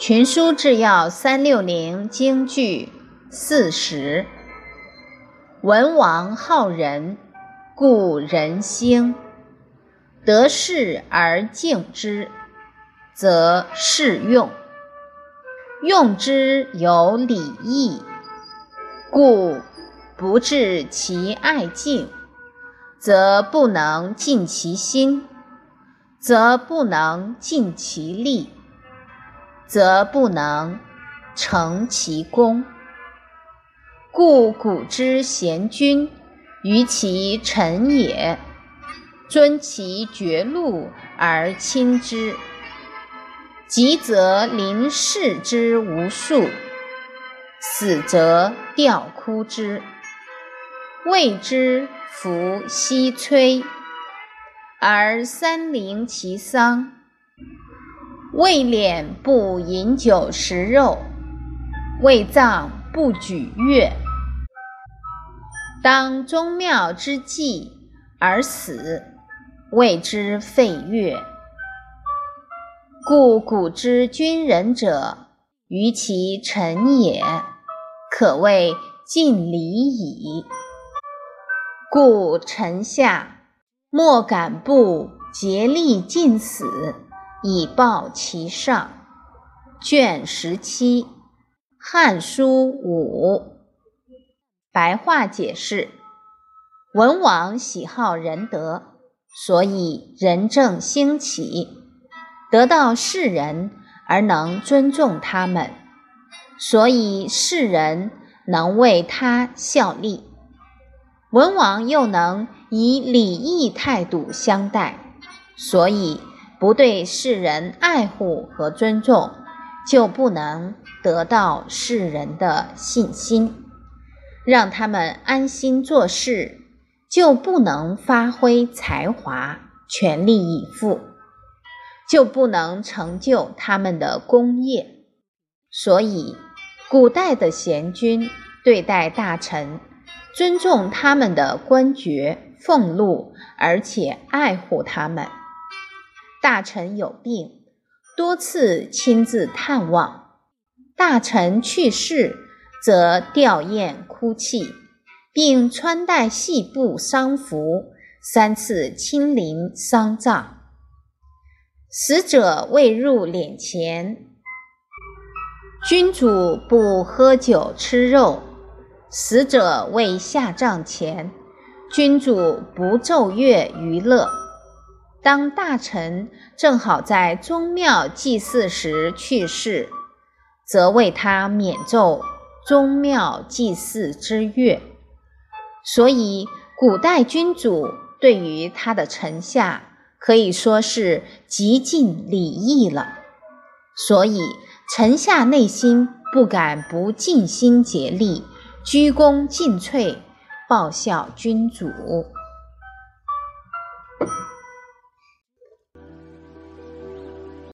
群书治要三六零京剧四十。文王好仁，故人兴；得势而敬之，则适用。用之有礼义，故不治其爱敬，则不能尽其心，则不能尽其力。则不能成其功，故古之贤君，于其臣也，尊其爵禄而亲之；急则临视之无数，死则吊哭之，谓之弗奚摧，而三陵其丧。未敛不饮酒食肉，未葬不举乐。当宗庙之祭而死，谓之废乐。故古之君仁者，于其臣也，可谓尽礼矣。故臣下莫敢不竭力尽死。以报其上。卷十七，《汉书》五。白话解释：文王喜好仁德，所以仁政兴起，得到世人而能尊重他们，所以世人能为他效力。文王又能以礼义态度相待，所以。不对世人爱护和尊重，就不能得到世人的信心；让他们安心做事，就不能发挥才华，全力以赴，就不能成就他们的功业。所以，古代的贤君对待大臣，尊重他们的官爵俸禄，而且爱护他们。大臣有病，多次亲自探望；大臣去世，则吊唁哭泣，并穿戴细布丧服，三次亲临丧葬。死者未入殓前，君主不喝酒吃肉；死者未下葬前，君主不奏乐娱乐。当大臣正好在宗庙祭祀时去世，则为他免奏宗庙祭祀之乐。所以，古代君主对于他的臣下可以说是极尽礼义了。所以，臣下内心不敢不尽心竭力，鞠躬尽瘁，报效君主。